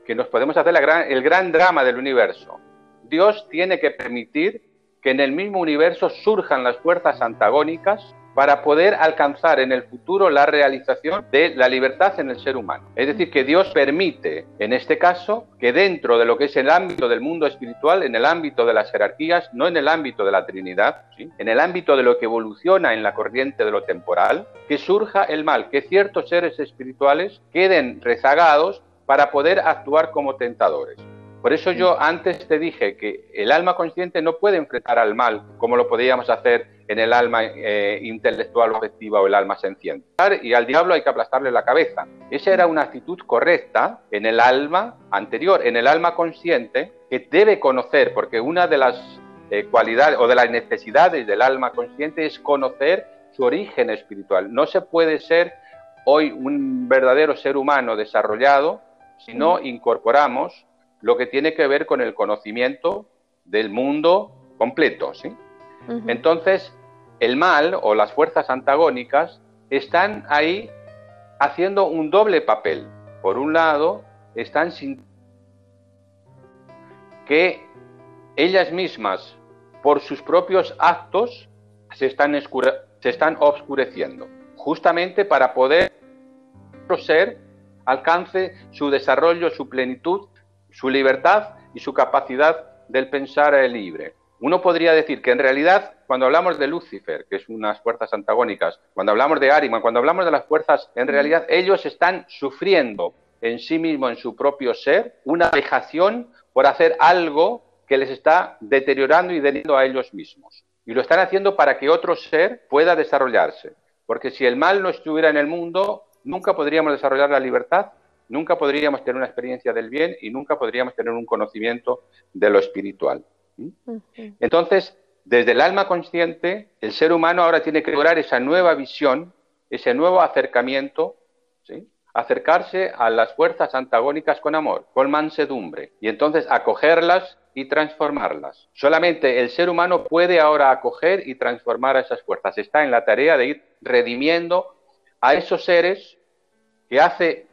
que nos podemos hacer, el gran drama del universo. Dios tiene que permitir que en el mismo universo surjan las fuerzas antagónicas para poder alcanzar en el futuro la realización de la libertad en el ser humano. Es decir, que Dios permite, en este caso, que dentro de lo que es el ámbito del mundo espiritual, en el ámbito de las jerarquías, no en el ámbito de la Trinidad, en el ámbito de lo que evoluciona en la corriente de lo temporal, que surja el mal, que ciertos seres espirituales queden rezagados para poder actuar como tentadores. Por eso yo antes te dije que el alma consciente no puede enfrentar al mal como lo podríamos hacer en el alma eh, intelectual objetiva o el alma senciente. Y al diablo hay que aplastarle la cabeza. Esa era una actitud correcta en el alma anterior, en el alma consciente, que debe conocer, porque una de las eh, cualidades o de las necesidades del alma consciente es conocer su origen espiritual. No se puede ser hoy un verdadero ser humano desarrollado si no incorporamos lo que tiene que ver con el conocimiento del mundo completo. ¿sí? Entonces, el mal o las fuerzas antagónicas están ahí haciendo un doble papel. Por un lado, están sin que ellas mismas, por sus propios actos, se están, se están obscureciendo, justamente para poder ser alcance su desarrollo, su plenitud su libertad y su capacidad del pensar libre. Uno podría decir que en realidad, cuando hablamos de Lucifer, que es unas fuerzas antagónicas, cuando hablamos de Ariman, cuando hablamos de las fuerzas, en realidad ellos están sufriendo en sí mismo, en su propio ser, una vejación por hacer algo que les está deteriorando y deniendo a ellos mismos. Y lo están haciendo para que otro ser pueda desarrollarse. Porque si el mal no estuviera en el mundo, nunca podríamos desarrollar la libertad nunca podríamos tener una experiencia del bien y nunca podríamos tener un conocimiento de lo espiritual. Entonces, desde el alma consciente, el ser humano ahora tiene que lograr esa nueva visión, ese nuevo acercamiento, acercarse a las fuerzas antagónicas con amor, con mansedumbre, y entonces acogerlas y transformarlas. Solamente el ser humano puede ahora acoger y transformar a esas fuerzas. Está en la tarea de ir redimiendo a esos seres que hace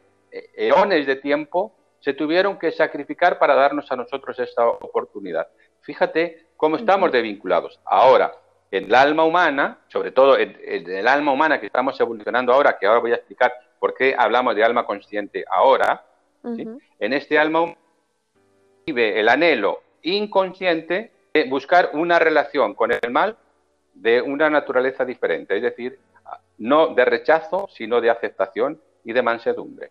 eones de tiempo se tuvieron que sacrificar para darnos a nosotros esta oportunidad. Fíjate cómo estamos desvinculados. Ahora, en el alma humana, sobre todo en, el alma humana que estamos evolucionando ahora, que ahora voy a explicar por qué hablamos de alma consciente ahora, en este alma vive el anhelo inconsciente de buscar una relación con el mal de una naturaleza diferente, es decir, no de rechazo, sino de aceptación y de mansedumbre.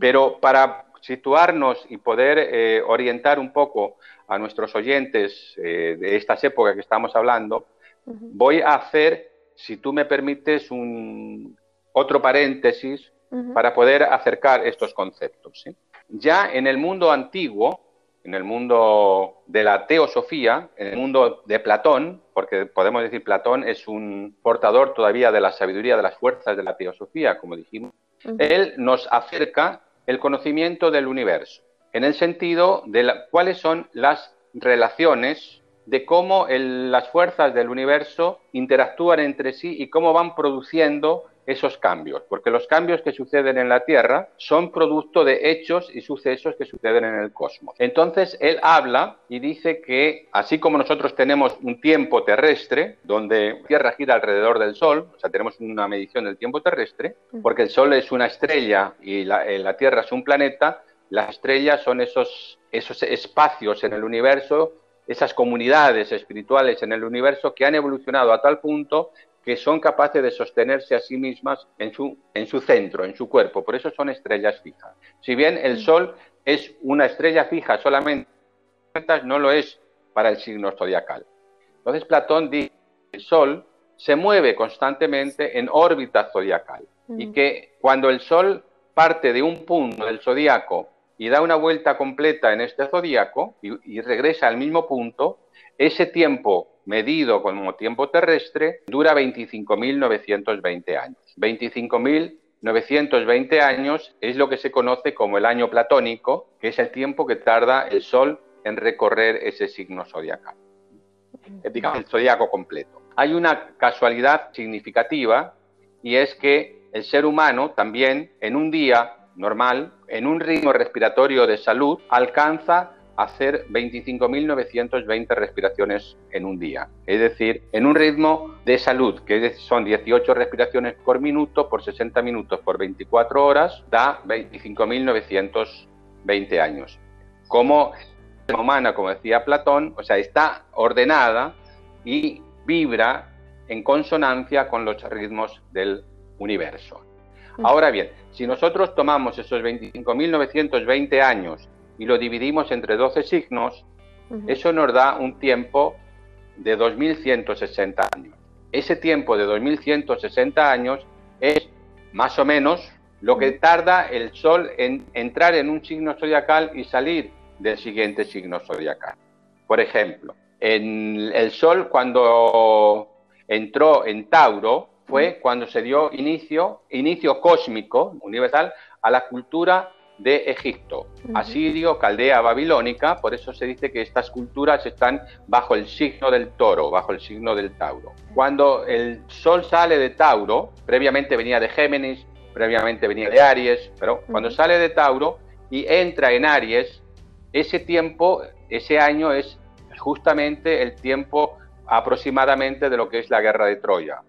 Pero para situarnos y poder eh, orientar un poco a nuestros oyentes eh, de estas épocas que estamos hablando, Voy a hacer, si tú me permites, un otro paréntesis para poder acercar estos conceptos. Ya en el mundo antiguo, en el mundo de la teosofía, en el mundo de Platón, porque podemos decir Platón es un portador todavía de la sabiduría de las fuerzas de la teosofía, como dijimos, él nos acerca el conocimiento del universo, en el sentido de cuáles son las relaciones de cómo las fuerzas del universo interactúan entre sí y cómo van produciendo esos cambios, porque los cambios que suceden en la Tierra son producto de hechos y sucesos que suceden en el cosmos. Entonces, él habla y dice que así como nosotros tenemos un tiempo terrestre, donde la Tierra gira alrededor del Sol, o sea, tenemos una medición del tiempo terrestre, porque el Sol es una estrella y la, eh, la Tierra es un planeta, las estrellas son esos, esos espacios en el universo esas comunidades espirituales en el universo que han evolucionado a tal punto que son capaces de sostenerse a sí mismas en su, en su centro, en su cuerpo. Por eso son estrellas fijas. Si bien el Sol es una estrella fija solamente, no lo es para el signo zodiacal. Entonces Platón dice que el Sol se mueve constantemente en órbita zodiacal y que cuando el Sol parte de un punto del zodiaco y da una vuelta completa en este zodiaco y regresa al mismo punto, ese tiempo medido como tiempo terrestre, dura 25.920 años. 25.920 años es lo que se conoce como el año platónico, que es el tiempo que tarda el Sol en recorrer ese signo zodiacal. Digamos, el zodiaco completo. Hay una casualidad significativa y es que el ser humano también en un día normal, en un ritmo respiratorio de salud, alcanza hacer 25.920 respiraciones en un día. Es decir, en un ritmo de salud, que son 18 respiraciones por minuto, por 60 minutos, por 24 horas, da 25.920 años. Como la humana, como decía Platón, o sea, está ordenada y vibra en consonancia con los ritmos del universo. Ahora bien, si nosotros tomamos esos 25.920 años y lo dividimos entre 12 signos, eso nos da un tiempo de 2160 años. Ese tiempo de 2160 años es más o menos lo que tarda el Sol en entrar en un signo zodiacal y salir del siguiente signo zodiacal. Por ejemplo, en el Sol cuando entró en Tauro fue cuando se dio inicio, inicio cósmico, universal, a la cultura de Egipto, asirio, caldea, babilónica, por eso se dice que estas culturas están bajo el signo del toro, bajo el signo del Tauro. Cuando el sol sale de Tauro, previamente venía de Géminis, previamente venía de Aries, pero cuando sale de Tauro y entra en Aries, ese tiempo, ese año es justamente el tiempo aproximadamente de lo que es la guerra de Troya,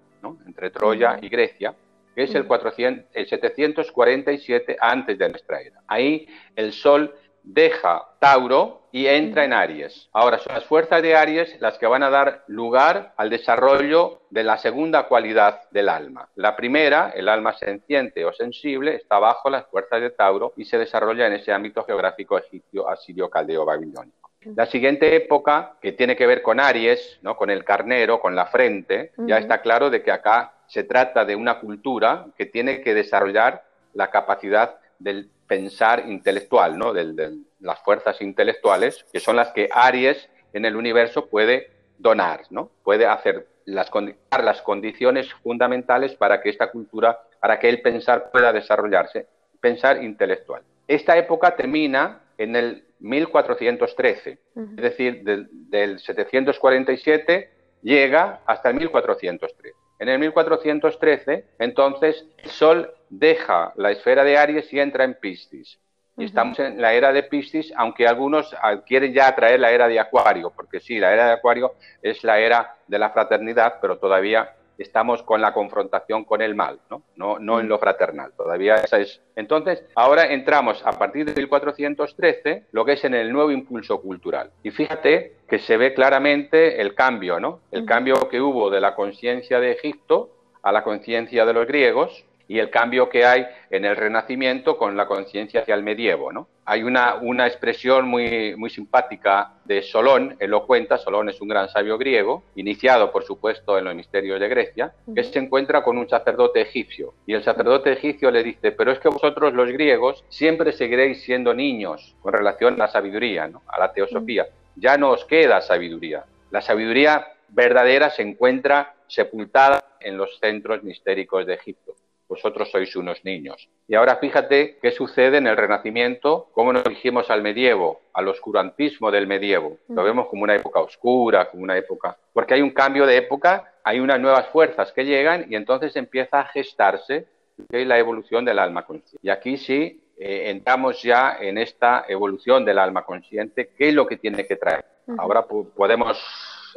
entre Troya y Grecia que es el, 400, el 747 antes de nuestra era. Ahí el Sol deja Tauro y entra en Aries. Ahora son las fuerzas de Aries las que van a dar lugar al desarrollo de la segunda cualidad del alma. La primera, el alma senciente o sensible, está bajo las fuerzas de Tauro y se desarrolla en ese ámbito geográfico egipcio, asirio, caldeo, babilónico. La siguiente época, que tiene que ver con Aries, ¿no? con el carnero, con la frente, ya está claro de que acá se trata de una cultura que tiene que desarrollar la capacidad del pensar intelectual, ¿no? de las fuerzas intelectuales, que son las que Aries en el universo puede donar, ¿no? puede hacer las, las condiciones fundamentales para que esta cultura, para que el pensar pueda desarrollarse, pensar intelectual. Esta época termina en el 1413, es decir, del, del 747 llega hasta el 1413. En el 1413, entonces, el Sol deja la esfera de Aries y entra en Piscis. Y estamos en la era de Piscis, aunque algunos quieren ya traer la era de Acuario, porque sí, la era de Acuario es la era de la fraternidad, pero todavía estamos con la confrontación con el mal, ¿no? No, no en lo fraternal, todavía esa es. Entonces, ahora entramos a partir de 1413, lo que es en el nuevo impulso cultural. Y fíjate que se ve claramente el cambio, ¿no? El cambio que hubo de la conciencia de Egipto a la conciencia de los griegos y el cambio que hay en el Renacimiento con la conciencia hacia el medievo. ¿no? Hay una, una expresión muy, muy simpática de Solón, él lo cuenta, Solón es un gran sabio griego, iniciado por supuesto en los misterios de Grecia, que se encuentra con un sacerdote egipcio y el sacerdote egipcio le dice, pero es que vosotros los griegos siempre seguiréis siendo niños con relación a la sabiduría, ¿no? a la teosofía, ya no os queda sabiduría. La sabiduría verdadera se encuentra sepultada en los centros mistéricos de Egipto. Vosotros sois unos niños. Y ahora fíjate qué sucede en el Renacimiento, cómo nos dirigimos al medievo, al oscurantismo del medievo. Lo vemos como una época oscura, como una época... Porque hay un cambio de época, hay unas nuevas fuerzas que llegan y entonces empieza a gestarse la evolución del alma consciente. Y aquí sí eh, entramos ya en esta evolución del alma consciente, qué es lo que tiene que traer. Ahora podemos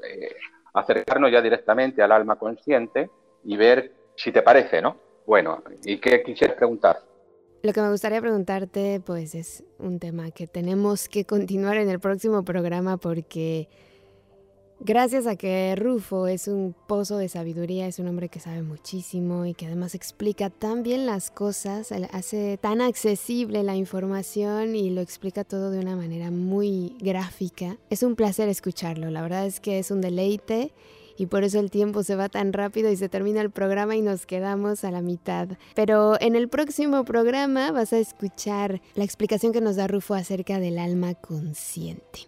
eh, acercarnos ya directamente al alma consciente y ver si te parece, ¿no? Bueno, ¿y qué quisieras preguntar? Lo que me gustaría preguntarte, pues, es un tema que tenemos que continuar en el próximo programa porque gracias a que Rufo es un pozo de sabiduría, es un hombre que sabe muchísimo y que además explica tan bien las cosas, hace tan accesible la información y lo explica todo de una manera muy gráfica. Es un placer escucharlo, la verdad es que es un deleite y por eso el tiempo se va tan rápido y se termina el programa y nos quedamos a la mitad. Pero en el próximo programa vas a escuchar la explicación que nos da Rufo acerca del alma consciente.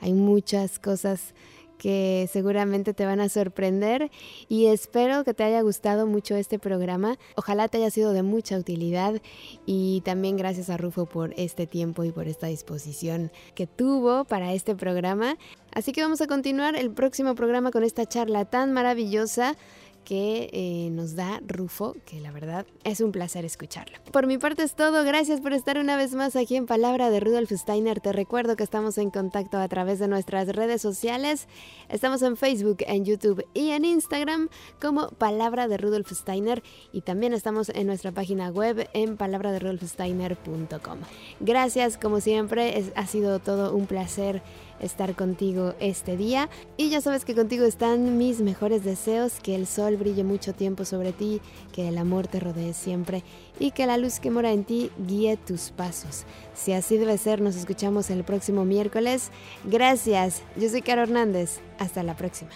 Hay muchas cosas que seguramente te van a sorprender y espero que te haya gustado mucho este programa. Ojalá te haya sido de mucha utilidad y también gracias a Rufo por este tiempo y por esta disposición que tuvo para este programa. Así que vamos a continuar el próximo programa con esta charla tan maravillosa que eh, nos da Rufo, que la verdad es un placer escucharlo. Por mi parte es todo, gracias por estar una vez más aquí en Palabra de Rudolf Steiner. Te recuerdo que estamos en contacto a través de nuestras redes sociales. Estamos en Facebook, en YouTube y en Instagram como Palabra de Rudolf Steiner y también estamos en nuestra página web en palabraderudolfsteiner.com. Gracias, como siempre, ha sido todo un placer estar contigo este día. Y ya sabes que contigo están mis mejores deseos, que el sol brille mucho tiempo sobre ti, que el amor te rodee siempre y que la luz que mora en ti guíe tus pasos. Si así debe ser, nos escuchamos el próximo miércoles. Gracias, yo soy Caro Hernández. Hasta la próxima.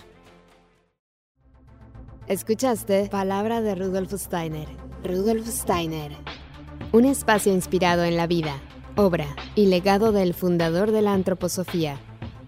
Escuchaste Palabra de Rudolf Steiner. Rudolf Steiner. Un espacio inspirado en la vida, obra y legado del fundador de la antroposofía